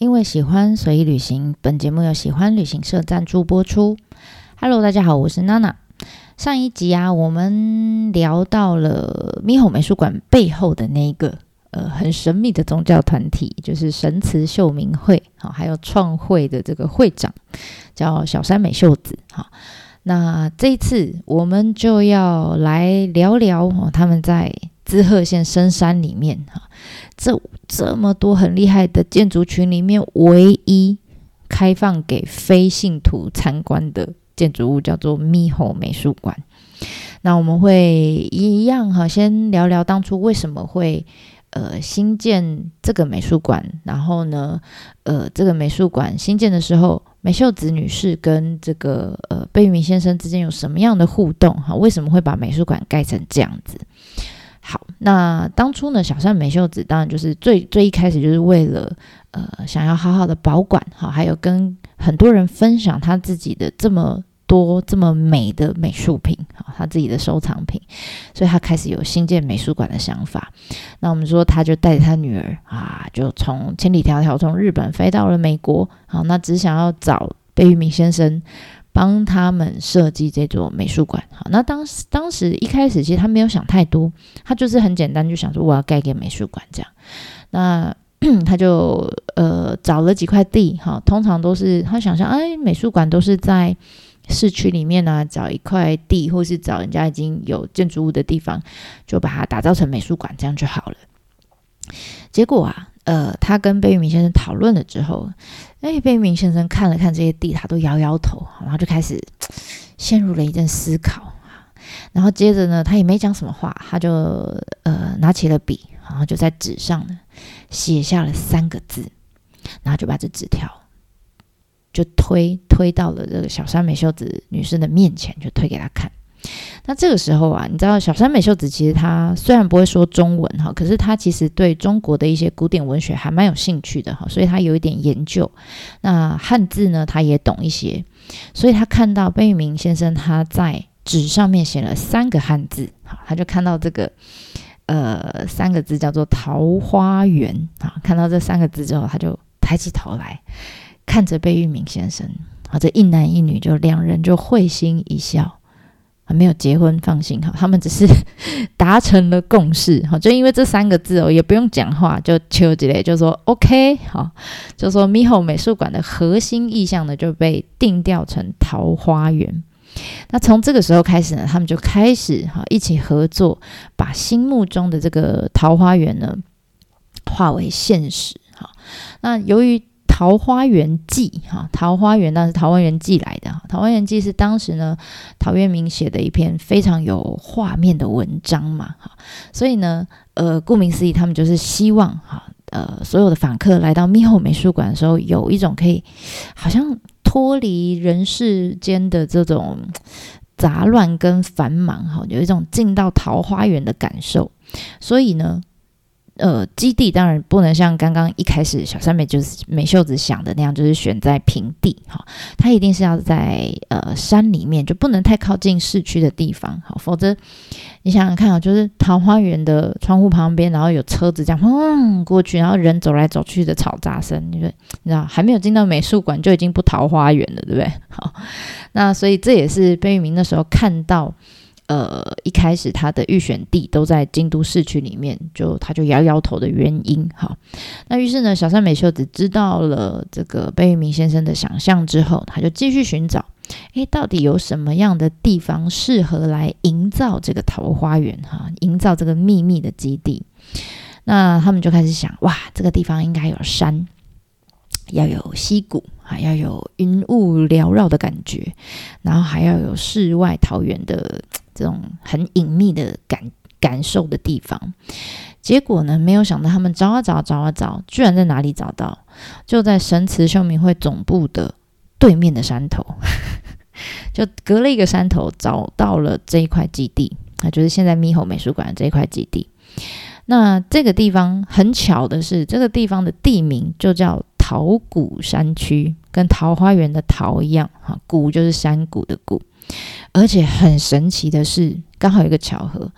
因为喜欢所以旅行，本节目由喜欢旅行社赞助播出。Hello，大家好，我是娜娜。上一集啊，我们聊到了咪吼美术馆背后的那一个呃很神秘的宗教团体，就是神慈秀明会，好，还有创会的这个会长叫小山美秀子，好。那这一次我们就要来聊聊哦，他们在滋贺县深山里面哈，这这么多很厉害的建筑群里面，唯一开放给非信徒参观的建筑物叫做咪吼美术馆。那我们会一样哈，先聊聊当初为什么会。呃，新建这个美术馆，然后呢，呃，这个美术馆新建的时候，美秀子女士跟这个呃贝聿铭先生之间有什么样的互动？哈，为什么会把美术馆盖成这样子？好，那当初呢，小山美秀子当然就是最最一开始就是为了呃想要好好的保管，好，还有跟很多人分享他自己的这么。多这么美的美术品啊，他自己的收藏品，所以他开始有新建美术馆的想法。那我们说，他就带着他女儿啊，就从千里迢迢从日本飞到了美国，好，那只想要找贝聿铭先生帮他们设计这座美术馆。好，那当时当时一开始其实他没有想太多，他就是很简单，就想说我要盖个美术馆这样。那 他就呃找了几块地，哈，通常都是他想象，哎，美术馆都是在。市区里面呢，找一块地，或是找人家已经有建筑物的地方，就把它打造成美术馆，这样就好了。结果啊，呃，他跟贝聿铭先生讨论了之后，哎，贝聿铭先生看了看这些地，他都摇摇头，然后就开始陷入了一阵思考。然后接着呢，他也没讲什么话，他就呃拿起了笔，然后就在纸上呢写下了三个字，然后就把这纸条。就推推到了这个小山美秀子女士的面前，就推给她看。那这个时候啊，你知道小山美秀子其实她虽然不会说中文哈，可是她其实对中国的一些古典文学还蛮有兴趣的哈，所以她有一点研究。那汉字呢，她也懂一些，所以她看到贝聿铭先生他在纸上面写了三个汉字，好，他就看到这个呃三个字叫做桃花源啊，看到这三个字之后，他就抬起头来。看着贝聿铭先生，啊，这一男一女就两人就会心一笑，没有结婚，放心哈，他们只是 达成了共识，哈，就因为这三个字哦，也不用讲话，就秋吉雷就说 OK，好，就说猕猴美术馆的核心意向呢就被定调成桃花源。那从这个时候开始呢，他们就开始哈一起合作，把心目中的这个桃花源呢化为现实，哈。那由于《桃花源记》哈，《桃花源》那是《桃花源记》来的，《桃花源记》是当时呢陶渊明写的一篇非常有画面的文章嘛哈，所以呢，呃，顾名思义，他们就是希望哈，呃，所有的访客来到密后美术馆的时候，有一种可以好像脱离人世间的这种杂乱跟繁忙哈，有一种进到桃花源的感受，所以呢。呃，基地当然不能像刚刚一开始小三美就是美秀子想的那样，就是选在平地哈，它一定是要在呃山里面，就不能太靠近市区的地方，好，否则你想想看啊，就是桃花源的窗户旁边，然后有车子这样轰过去，然后人走来走去的嘈杂声，你说你知道还没有进到美术馆就已经不桃花源了，对不对？好，那所以这也是贝聿铭那时候看到。呃，一开始他的预选地都在京都市区里面，就他就摇摇头的原因。哈，那于是呢，小山美秀子知道了这个贝聿铭先生的想象之后，他就继续寻找，诶，到底有什么样的地方适合来营造这个桃花源？哈，营造这个秘密的基地。那他们就开始想，哇，这个地方应该有山，要有溪谷，啊，要有云雾缭绕的感觉，然后还要有世外桃源的。这种很隐秘的感感受的地方，结果呢，没有想到他们找啊找，找啊找，居然在哪里找到？就在神慈秀明会总部的对面的山头，就隔了一个山头，找到了这一块基地啊，就是现在猕猴美术馆这一块基地。那这个地方很巧的是，这个地方的地名就叫桃谷山区，跟桃花源的桃一样，哈，谷就是山谷的谷。而且很神奇的是，刚好有一个巧合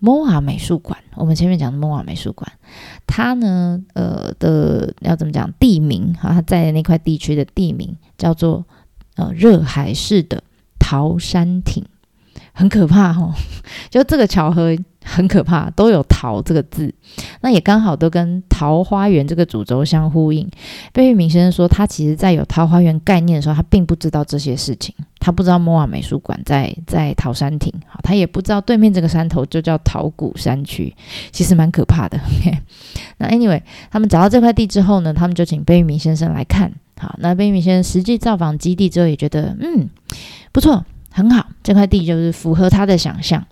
，MOA 美术馆，我们前面讲的 MOA 美术馆，它呢，呃的要怎么讲地名哈？它在那块地区的地名叫做呃热海市的桃山町。很可怕哦，就这个巧合很可怕，都有“桃”这个字，那也刚好都跟桃花源这个主轴相呼应。贝聿铭先生说，他其实在有桃花源概念的时候，他并不知道这些事情，他不知道摩瓦美术馆在在桃山亭，好，他也不知道对面这个山头就叫桃谷山区，其实蛮可怕的。那 anyway，他们找到这块地之后呢，他们就请贝聿铭先生来看，好，那贝聿铭先生实际造访基地之后，也觉得嗯不错。很好，这块地就是符合他的想象，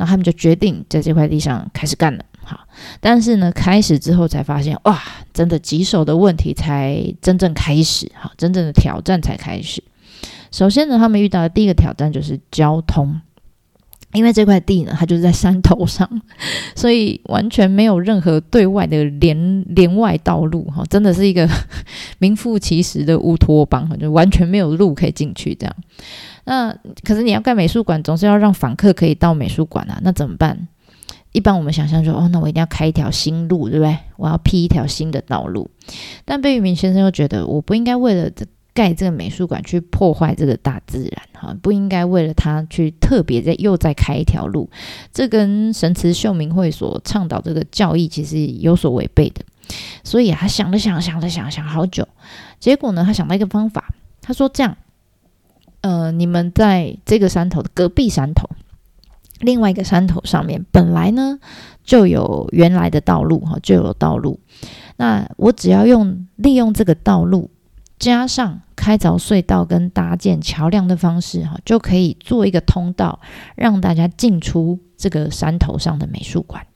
那他们就决定在这块地上开始干了。好，但是呢，开始之后才发现，哇，真的棘手的问题才真正开始，好，真正的挑战才开始。首先呢，他们遇到的第一个挑战就是交通，因为这块地呢，它就是在山头上，所以完全没有任何对外的连连外道路，哈，真的是一个名副其实的乌托邦，就完全没有路可以进去，这样。那可是你要盖美术馆，总是要让访客可以到美术馆啊。那怎么办？一般我们想象说，哦，那我一定要开一条新路，对不对？我要辟一条新的道路。但贝聿铭先生又觉得，我不应该为了盖这个美术馆去破坏这个大自然，哈，不应该为了他去特别再又再开一条路。这跟神慈秀明会所倡导这个教义其实有所违背的。所以他想了想，想了想，想好久，结果呢，他想到一个方法，他说这样。呃，你们在这个山头的隔壁山头，另外一个山头上面，本来呢就有原来的道路哈，就有道路。那我只要用利用这个道路，加上开凿隧道跟搭建桥梁的方式哈，就可以做一个通道，让大家进出这个山头上的美术馆。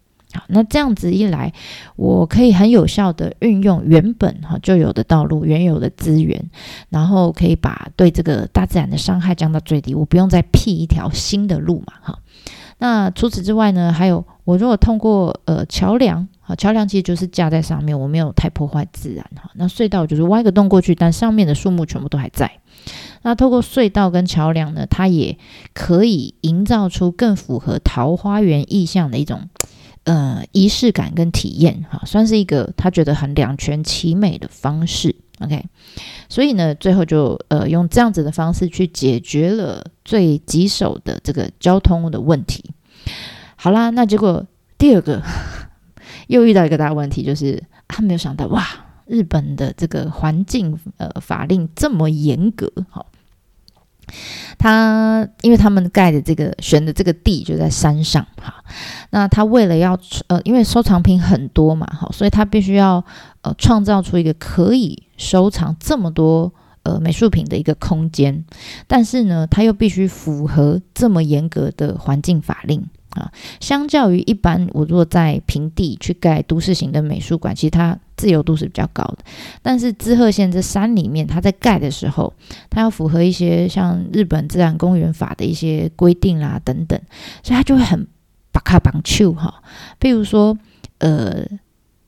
那这样子一来，我可以很有效的运用原本哈就有的道路、原有的资源，然后可以把对这个大自然的伤害降到最低。我不用再辟一条新的路嘛，哈。那除此之外呢，还有我如果通过呃桥梁，好，桥梁其实就是架在上面，我没有太破坏自然哈。那隧道就是挖个洞过去，但上面的树木全部都还在。那透过隧道跟桥梁呢，它也可以营造出更符合桃花源意象的一种。呃，仪式感跟体验，哈，算是一个他觉得很两全其美的方式。OK，所以呢，最后就呃用这样子的方式去解决了最棘手的这个交通的问题。好啦，那结果第二个 又遇到一个大问题，就是他没有想到，哇，日本的这个环境呃法令这么严格，哈。他因为他们盖的这个选的这个地就在山上哈，那他为了要呃，因为收藏品很多嘛，哈，所以他必须要呃创造出一个可以收藏这么多呃美术品的一个空间，但是呢，他又必须符合这么严格的环境法令。啊，相较于一般，我如果在平地去盖都市型的美术馆，其实它自由度是比较高的。但是滋贺县这山里面，它在盖的时候，它要符合一些像日本自然公园法的一些规定啦等等，所以它就会很把卡绑住哈。譬如说，呃，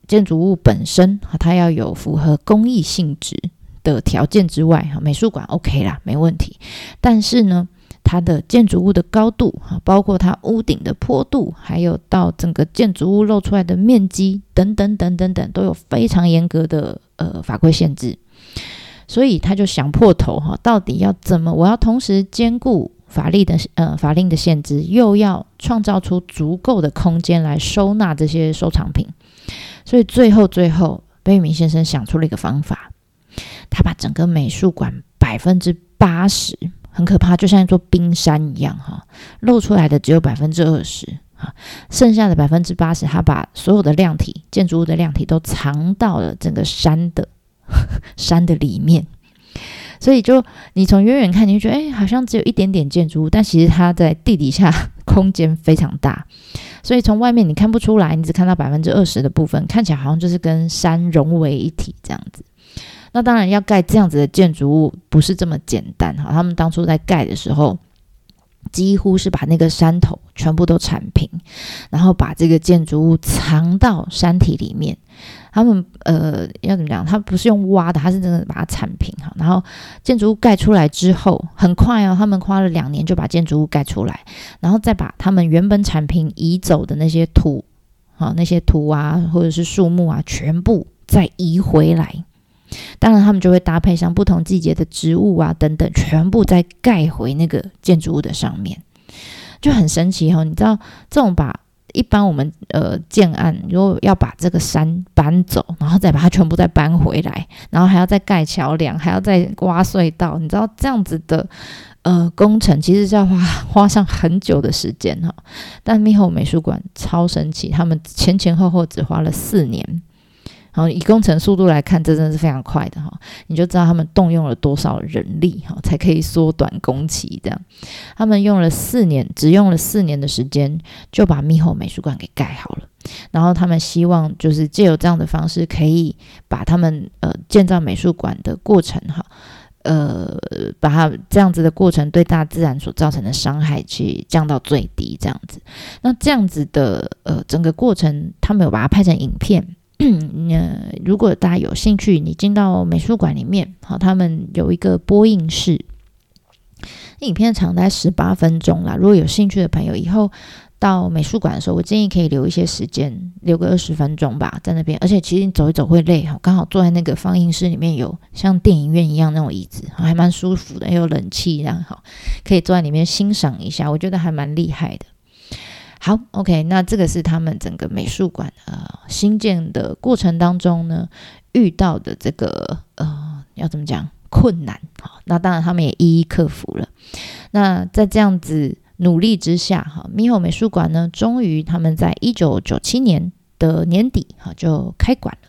建筑物本身它要有符合公益性质的条件之外，哈，美术馆 OK 啦，没问题。但是呢，它的建筑物的高度哈，包括它屋顶的坡度，还有到整个建筑物露出来的面积等等等等等，都有非常严格的呃法规限制。所以他就想破头哈，到底要怎么？我要同时兼顾法律的呃法令的限制，又要创造出足够的空间来收纳这些收藏品。所以最后最后，贝聿铭先生想出了一个方法，他把整个美术馆百分之八十。很可怕，就像一座冰山一样，哈，露出来的只有百分之二十，哈，剩下的百分之八十，它把所有的量体，建筑物的量体都藏到了整个山的 山的里面，所以就你从远远看，你就觉得，哎，好像只有一点点建筑物，但其实它在地底下 空间非常大，所以从外面你看不出来，你只看到百分之二十的部分，看起来好像就是跟山融为一体这样子。那当然要盖这样子的建筑物不是这么简单哈，他们当初在盖的时候，几乎是把那个山头全部都铲平，然后把这个建筑物藏到山体里面。他们呃要怎么讲？他不是用挖的，他是真的把它铲平哈。然后建筑物盖出来之后，很快哦，他们花了两年就把建筑物盖出来，然后再把他们原本铲平移走的那些土，好那些土啊或者是树木啊，全部再移回来。当然，他们就会搭配上不同季节的植物啊等等，全部再盖回那个建筑物的上面，就很神奇哈。你知道这种把。一般我们呃建案，如果要把这个山搬走，然后再把它全部再搬回来，然后还要再盖桥梁，还要再挖隧道，你知道这样子的呃工程，其实是要花花上很久的时间哈。但密后美术馆超神奇，他们前前后后只花了四年。然后以工程速度来看，这真的是非常快的哈，你就知道他们动用了多少人力哈，才可以缩短工期这样。他们用了四年，只用了四年的时间就把密后美术馆给盖好了。然后他们希望就是借由这样的方式，可以把他们呃建造美术馆的过程哈，呃，把它这样子的过程对大自然所造成的伤害去降到最低这样子。那这样子的呃整个过程，他们有把它拍成影片。那，如果大家有兴趣，你进到美术馆里面，好，他们有一个播映室，那影片长在十八分钟啦。如果有兴趣的朋友，以后到美术馆的时候，我建议可以留一些时间，留个二十分钟吧，在那边。而且其实你走一走会累哈，刚好坐在那个放映室里面，有像电影院一样那种椅子，还蛮舒服的，有冷气，这样好，可以坐在里面欣赏一下，我觉得还蛮厉害的。好，OK，那这个是他们整个美术馆呃新建的过程当中呢遇到的这个呃要怎么讲困难？好，那当然他们也一一克服了。那在这样子努力之下，哈，猕猴美术馆呢，终于他们在一九九七年的年底哈就开馆了。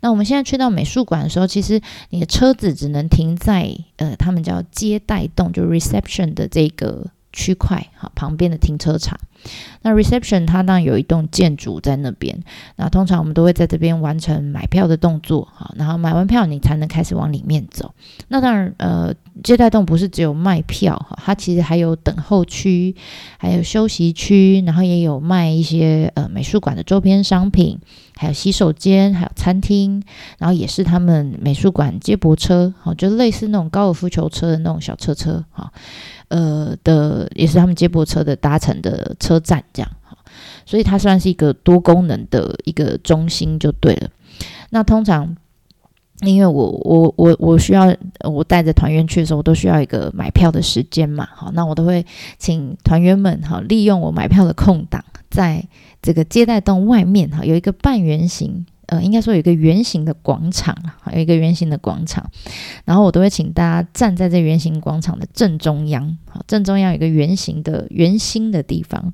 那我们现在去到美术馆的时候，其实你的车子只能停在呃他们叫接待栋，就 reception 的这个区块哈旁边的停车场。那 reception 它当然有一栋建筑在那边，那通常我们都会在这边完成买票的动作，哈，然后买完票你才能开始往里面走。那当然，呃，接待栋不是只有卖票，哈，它其实还有等候区，还有休息区，然后也有卖一些呃美术馆的周边商品，还有洗手间，还有餐厅，然后也是他们美术馆接驳车，好，就类似那种高尔夫球车的那种小车车，哈。呃的也是他们接驳车的搭乘的车站，这样，所以它算是一个多功能的一个中心就对了。那通常因为我我我我需要我带着团员去的时候，我都需要一个买票的时间嘛，好，那我都会请团员们哈利用我买票的空档，在这个接待栋外面哈有一个半圆形。呃，应该说有一个圆形的广场，有一个圆形的广场，然后我都会请大家站在这圆形广场的正中央，好，正中央有一个圆形的圆心的地方，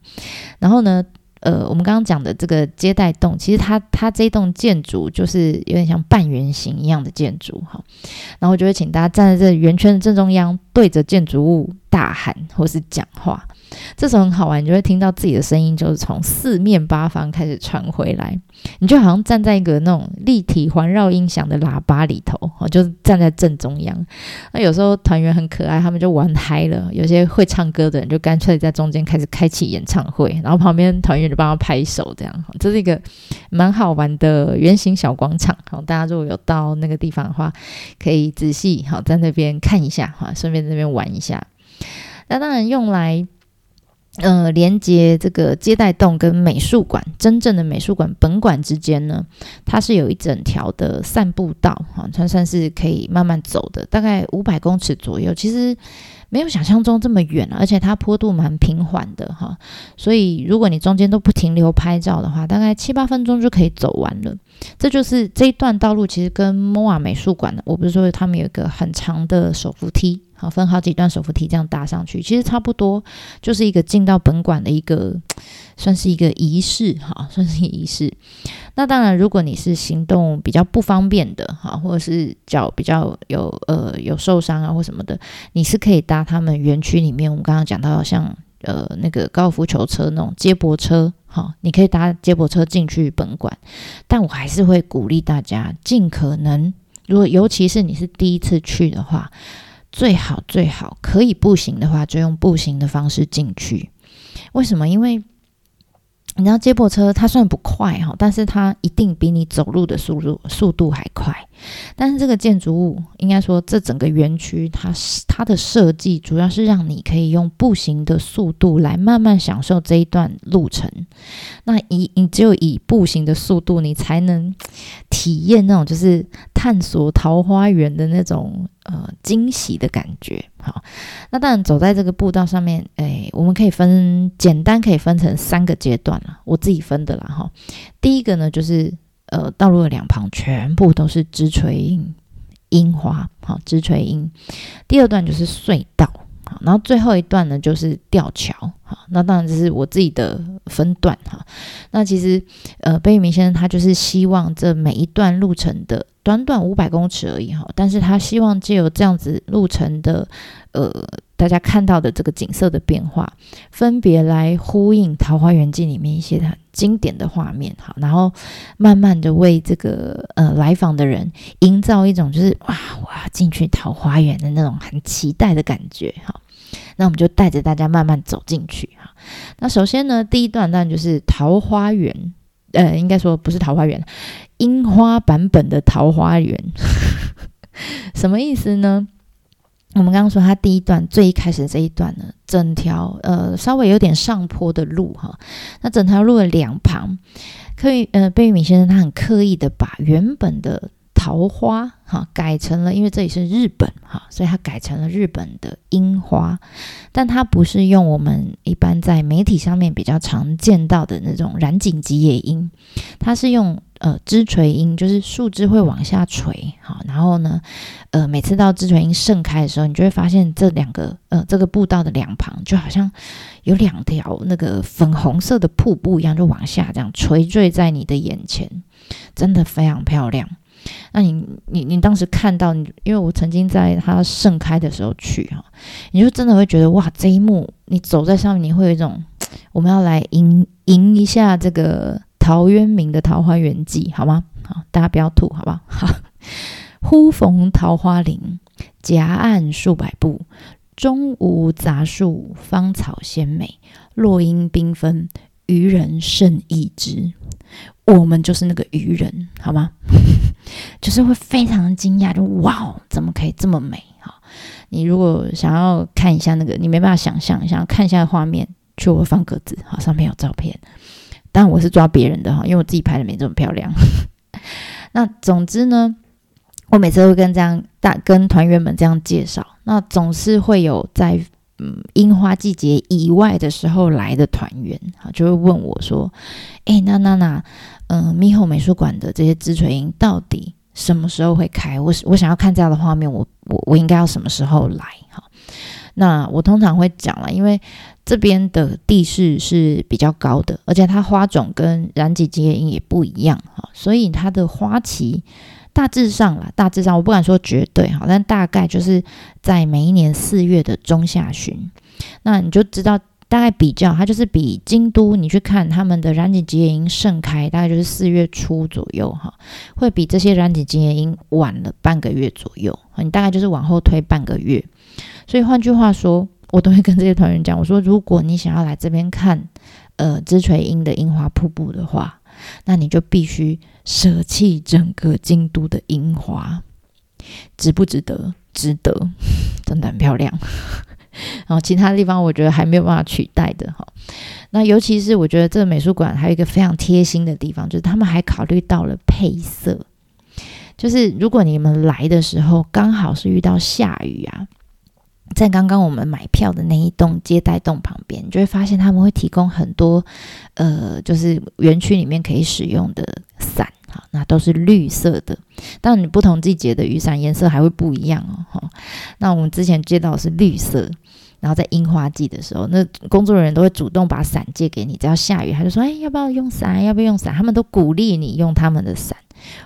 然后呢，呃，我们刚刚讲的这个接待栋，其实它它这栋建筑就是有点像半圆形一样的建筑，哈，然后就会请大家站在这圆圈的正中央，对着建筑物大喊或是讲话。这时候很好玩，你就会听到自己的声音，就是从四面八方开始传回来，你就好像站在一个那种立体环绕音响的喇叭里头，哦，就是站在正中央。那有时候团员很可爱，他们就玩嗨了，有些会唱歌的人就干脆在中间开始开启演唱会，然后旁边团员就帮他拍手，这样，这是一个蛮好玩的圆形小广场。好，大家如果有到那个地方的话，可以仔细好在那边看一下，哈，顺便在那边玩一下。那当然用来。呃，连接这个接待栋跟美术馆，真正的美术馆本馆之间呢，它是有一整条的散步道，哈，它算是可以慢慢走的，大概五百公尺左右，其实没有想象中这么远，而且它坡度蛮平缓的，哈，所以如果你中间都不停留拍照的话，大概七八分钟就可以走完了。这就是这一段道路，其实跟摩瓦美术馆，我不是说他们有一个很长的手扶梯。好，分好几段手扶梯这样搭上去，其实差不多就是一个进到本馆的一个，算是一个仪式哈，算是仪式。那当然，如果你是行动比较不方便的哈，或者是脚比较有呃有受伤啊或什么的，你是可以搭他们园区里面我们刚刚讲到像呃那个高尔夫球车那种接驳车，哈，你可以搭接驳车进去本馆。但我还是会鼓励大家尽可能，如果尤其是你是第一次去的话。最好最好可以步行的话，就用步行的方式进去。为什么？因为你知道接驳车它虽然不快哈，但是它一定比你走路的速度速度还快。但是这个建筑物应该说这整个园区，它它的设计主要是让你可以用步行的速度来慢慢享受这一段路程。那以你只有以步行的速度，你才能体验那种就是探索桃花源的那种呃惊喜的感觉。好，那当然走在这个步道上面，哎，我们可以分简单可以分成三个阶段了，我自己分的啦哈。第一个呢，就是呃道路的两旁全部都是枝垂樱樱花，好枝垂樱。第二段就是隧道，好，然后最后一段呢就是吊桥，好，那当然这是我自己的分段哈。那其实呃贝聿铭先生他就是希望这每一段路程的。短短五百公尺而已哈，但是他希望借由这样子路程的，呃，大家看到的这个景色的变化，分别来呼应《桃花源记》里面一些很经典的画面哈，然后慢慢的为这个呃来访的人营造一种就是哇，我要进去桃花源的那种很期待的感觉哈。那我们就带着大家慢慢走进去哈。那首先呢，第一段当然就是桃花源。呃，应该说不是桃花源，樱花版本的桃花源，什么意思呢？我们刚刚说，它第一段最一开始这一段呢，整条呃稍微有点上坡的路哈，那整条路的两旁，可以呃贝聿铭先生他很刻意的把原本的。桃花哈改成了，因为这里是日本哈，所以它改成了日本的樱花，但它不是用我们一般在媒体上面比较常见到的那种染井吉野樱，它是用呃枝垂樱，就是树枝会往下垂哈，然后呢，呃每次到枝垂樱盛开的时候，你就会发现这两个呃这个步道的两旁就好像有两条那个粉红色的瀑布一样，就往下这样垂坠在你的眼前，真的非常漂亮。那你你你当时看到你，因为我曾经在它盛开的时候去哈，你就真的会觉得哇，这一幕你走在上面，你会有一种我们要来迎迎一下这个陶渊明的《桃花源记》，好吗？好，大家不要吐，好不好？好，忽逢桃花林，夹岸数百步，中无杂树，芳草鲜美，落英缤纷，渔人甚异之。我们就是那个渔人，好吗？就是会非常惊讶，就哇，怎么可以这么美？哈，你如果想要看一下那个，你没办法想象，想要看一下画面，去我放格子，好，上面有照片。但我是抓别人的哈，因为我自己拍的没这么漂亮。那总之呢，我每次都会跟这样大跟团员们这样介绍，那总是会有在。嗯，樱花季节以外的时候来的团员，啊，就会问我说：“哎，那那那，嗯，猕猴美术馆的这些枝垂樱到底什么时候会开？我我想要看这样的画面，我我我应该要什么时候来？哈，那我通常会讲了，因为这边的地势是比较高的，而且它花种跟染井吉野樱也不一样，哈，所以它的花期。大致上啦，大致上我不敢说绝对哈，但大概就是在每一年四月的中下旬，那你就知道大概比较，它就是比京都你去看他们的染井吉野樱盛开，大概就是四月初左右哈，会比这些染井吉野樱晚了半个月左右，你大概就是往后推半个月。所以换句话说，我都会跟这些团员讲，我说如果你想要来这边看呃枝垂樱的樱花瀑布的话。那你就必须舍弃整个京都的樱花，值不值得？值得，真的很漂亮。然 后其他地方我觉得还没有办法取代的哈。那尤其是我觉得这个美术馆还有一个非常贴心的地方，就是他们还考虑到了配色，就是如果你们来的时候刚好是遇到下雨啊。在刚刚我们买票的那一栋接待栋旁边，你就会发现他们会提供很多，呃，就是园区里面可以使用的伞，哈，那都是绿色的。但你不同季节的雨伞颜色还会不一样哦，哈。那我们之前接到是绿色，然后在樱花季的时候，那工作人员都会主动把伞借给你，只要下雨，他就说，哎，要不要用伞？要不要用伞？他们都鼓励你用他们的伞，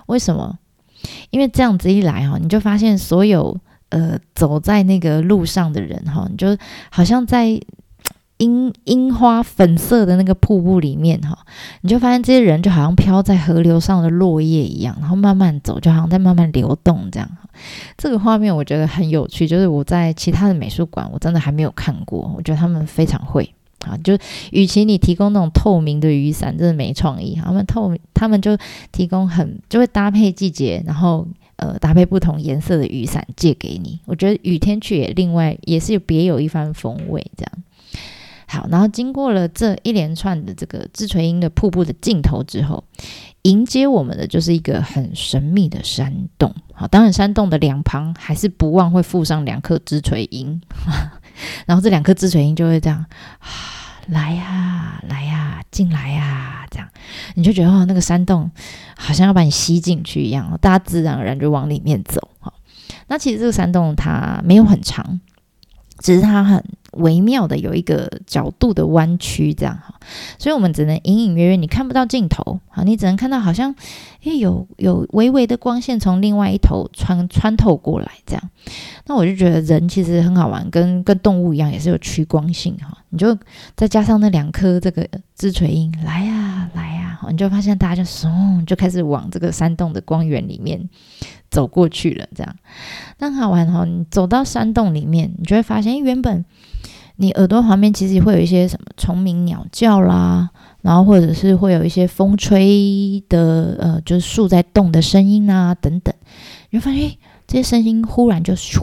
为什么？因为这样子一来，哈，你就发现所有。呃，走在那个路上的人哈，你就好像在 樱樱花粉色的那个瀑布里面哈，你就发现这些人就好像飘在河流上的落叶一样，然后慢慢走，就好像在慢慢流动这样。这个画面我觉得很有趣，就是我在其他的美术馆我真的还没有看过，我觉得他们非常会。啊，就与其你提供那种透明的雨伞，真的没创意。他们透，他们就提供很就会搭配季节，然后呃搭配不同颜色的雨伞借给你。我觉得雨天去也另外也是别有一番风味。这样好，然后经过了这一连串的这个支垂音的瀑布的尽头之后，迎接我们的就是一个很神秘的山洞。好，当然山洞的两旁还是不忘会附上两颗支垂音。然后这两颗支水音就会这样，来呀，来呀，进来呀，这样你就觉得哦，那个山洞好像要把你吸进去一样，大家自然而然就往里面走。哈，那其实这个山洞它没有很长，只是它很。微妙的有一个角度的弯曲，这样哈，所以我们只能隐隐约约，你看不到尽头，好，你只能看到好像，诶有有微微的光线从另外一头穿穿透过来，这样，那我就觉得人其实很好玩，跟跟动物一样，也是有趋光性哈，你就再加上那两颗这个支垂音，来呀来呀，你就发现大家就嗖就开始往这个山洞的光源里面走过去了，这样，那好玩哈，你走到山洞里面，你就会发现，原本。你耳朵旁边其实会有一些什么虫鸣鸟叫啦，然后或者是会有一些风吹的，呃，就是树在动的声音啊，等等。你会发现，这些声音忽然就咻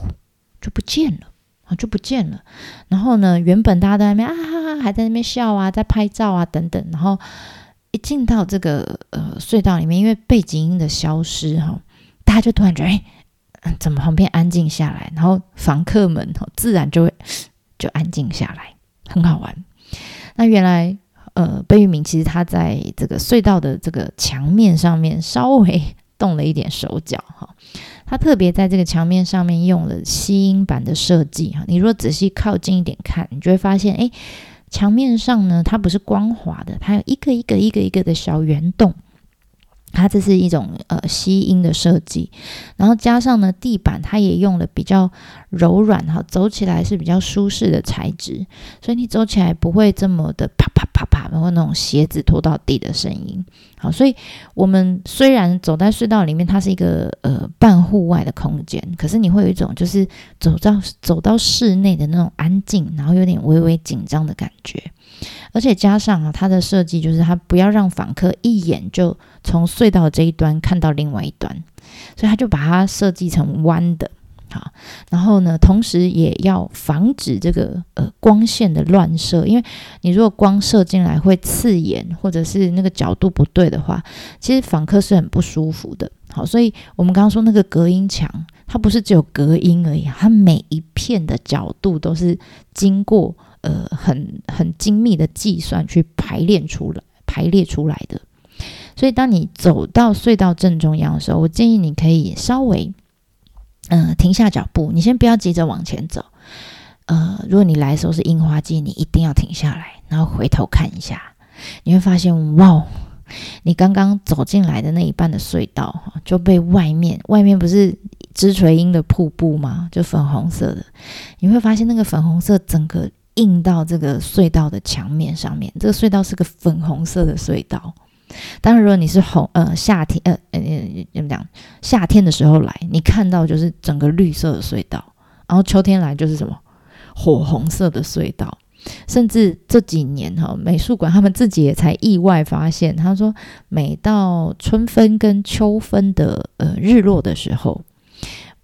就不见了啊，就不见了。然后呢，原本大家在那边啊哈哈，还在那边笑啊，在拍照啊等等。然后一进到这个呃隧道里面，因为背景音的消失哈，大家就突然觉得，哎，怎么旁边安静下来？然后房客们自然就会。就安静下来，很好玩。那原来，呃，贝聿铭其实他在这个隧道的这个墙面上面稍微动了一点手脚哈。他特别在这个墙面上面用了吸音板的设计哈。你如果仔细靠近一点看，你就会发现，哎，墙面上呢，它不是光滑的，它有一个一个一个一个的小圆洞。它这是一种呃吸音的设计，然后加上呢地板，它也用了比较柔软哈，走起来是比较舒适的材质，所以你走起来不会这么的啪啪啪啪，然后那种鞋子拖到地的声音。好，所以我们虽然走在隧道里面，它是一个呃半户外的空间，可是你会有一种就是走到走到室内的那种安静，然后有点微微紧张的感觉。而且加上啊，它的设计就是它不要让访客一眼就从隧道这一端看到另外一端，所以他就把它设计成弯的，好，然后呢，同时也要防止这个呃光线的乱射，因为你如果光射进来会刺眼，或者是那个角度不对的话，其实访客是很不舒服的。好，所以我们刚刚说那个隔音墙，它不是只有隔音而已，它每一片的角度都是经过。呃，很很精密的计算去排练出来、排列出来的。所以，当你走到隧道正中央的时候，我建议你可以稍微，嗯，停下脚步。你先不要急着往前走。呃，如果你来的时候是樱花季，你一定要停下来，然后回头看一下，你会发现，哇，你刚刚走进来的那一半的隧道，就被外面外面不是枝垂樱的瀑布吗？就粉红色的，你会发现那个粉红色整个。印到这个隧道的墙面上面，这个隧道是个粉红色的隧道。当然，如果你是红呃夏天呃呃怎么讲夏天的时候来，你看到就是整个绿色的隧道；然后秋天来就是什么火红色的隧道。甚至这几年哈，美术馆他们自己也才意外发现，他说每到春分跟秋分的呃日落的时候，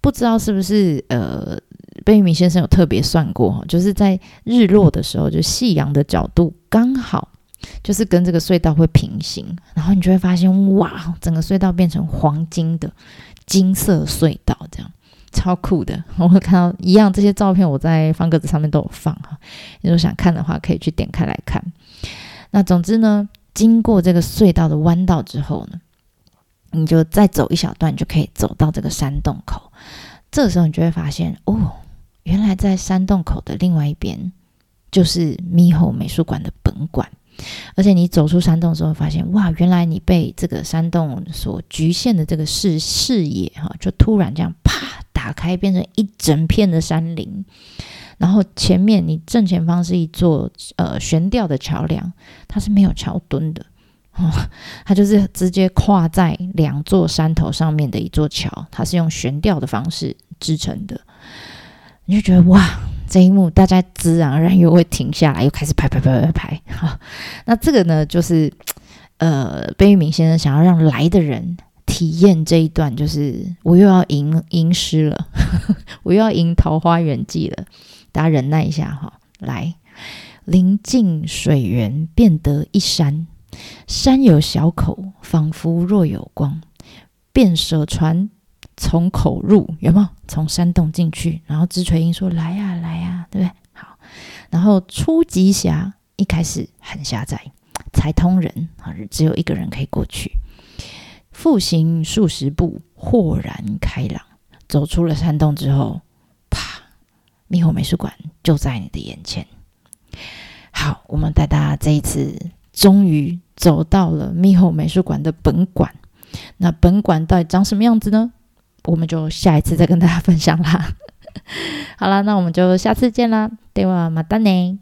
不知道是不是呃。贝聿铭先生有特别算过，就是在日落的时候，就夕阳的角度刚好就是跟这个隧道会平行，然后你就会发现，哇，整个隧道变成黄金的金色隧道，这样超酷的。我会看到一样这些照片，我在方格子上面都有放哈，你如果想看的话，可以去点开来看。那总之呢，经过这个隧道的弯道之后呢，你就再走一小段，就可以走到这个山洞口。这时候，你就会发现，哦。在山洞口的另外一边，就是猕猴美术馆的本馆。而且你走出山洞之后，发现哇，原来你被这个山洞所局限的这个视视野哈，就突然这样啪打开，变成一整片的山林。然后前面你正前方是一座呃悬吊的桥梁，它是没有桥墩的哦，它就是直接跨在两座山头上面的一座桥，它是用悬吊的方式支撑的。你就觉得哇，这一幕，大家自然而然又会停下来，又开始拍拍拍拍拍。好，那这个呢，就是呃，贝聿铭先生想要让来的人体验这一段，就是我又要吟吟诗了，我又要吟《桃花源记》了，大家忍耐一下哈。来，临近水源，便得一山，山有小口，仿佛若有光，便舍船。从口入有没有？从山洞进去，然后知垂音说：“来呀，来呀，对不对？”好，然后出极峡，一开始很狭窄，才通人啊，只有一个人可以过去。复行数十步，豁然开朗。走出了山洞之后，啪，猕猴美术馆就在你的眼前。好，我们带大家这一次终于走到了猕猴美术馆的本馆。那本馆到底长什么样子呢？我们就下一次再跟大家分享啦。好了，那我们就下次见啦，对哇，马丹呢？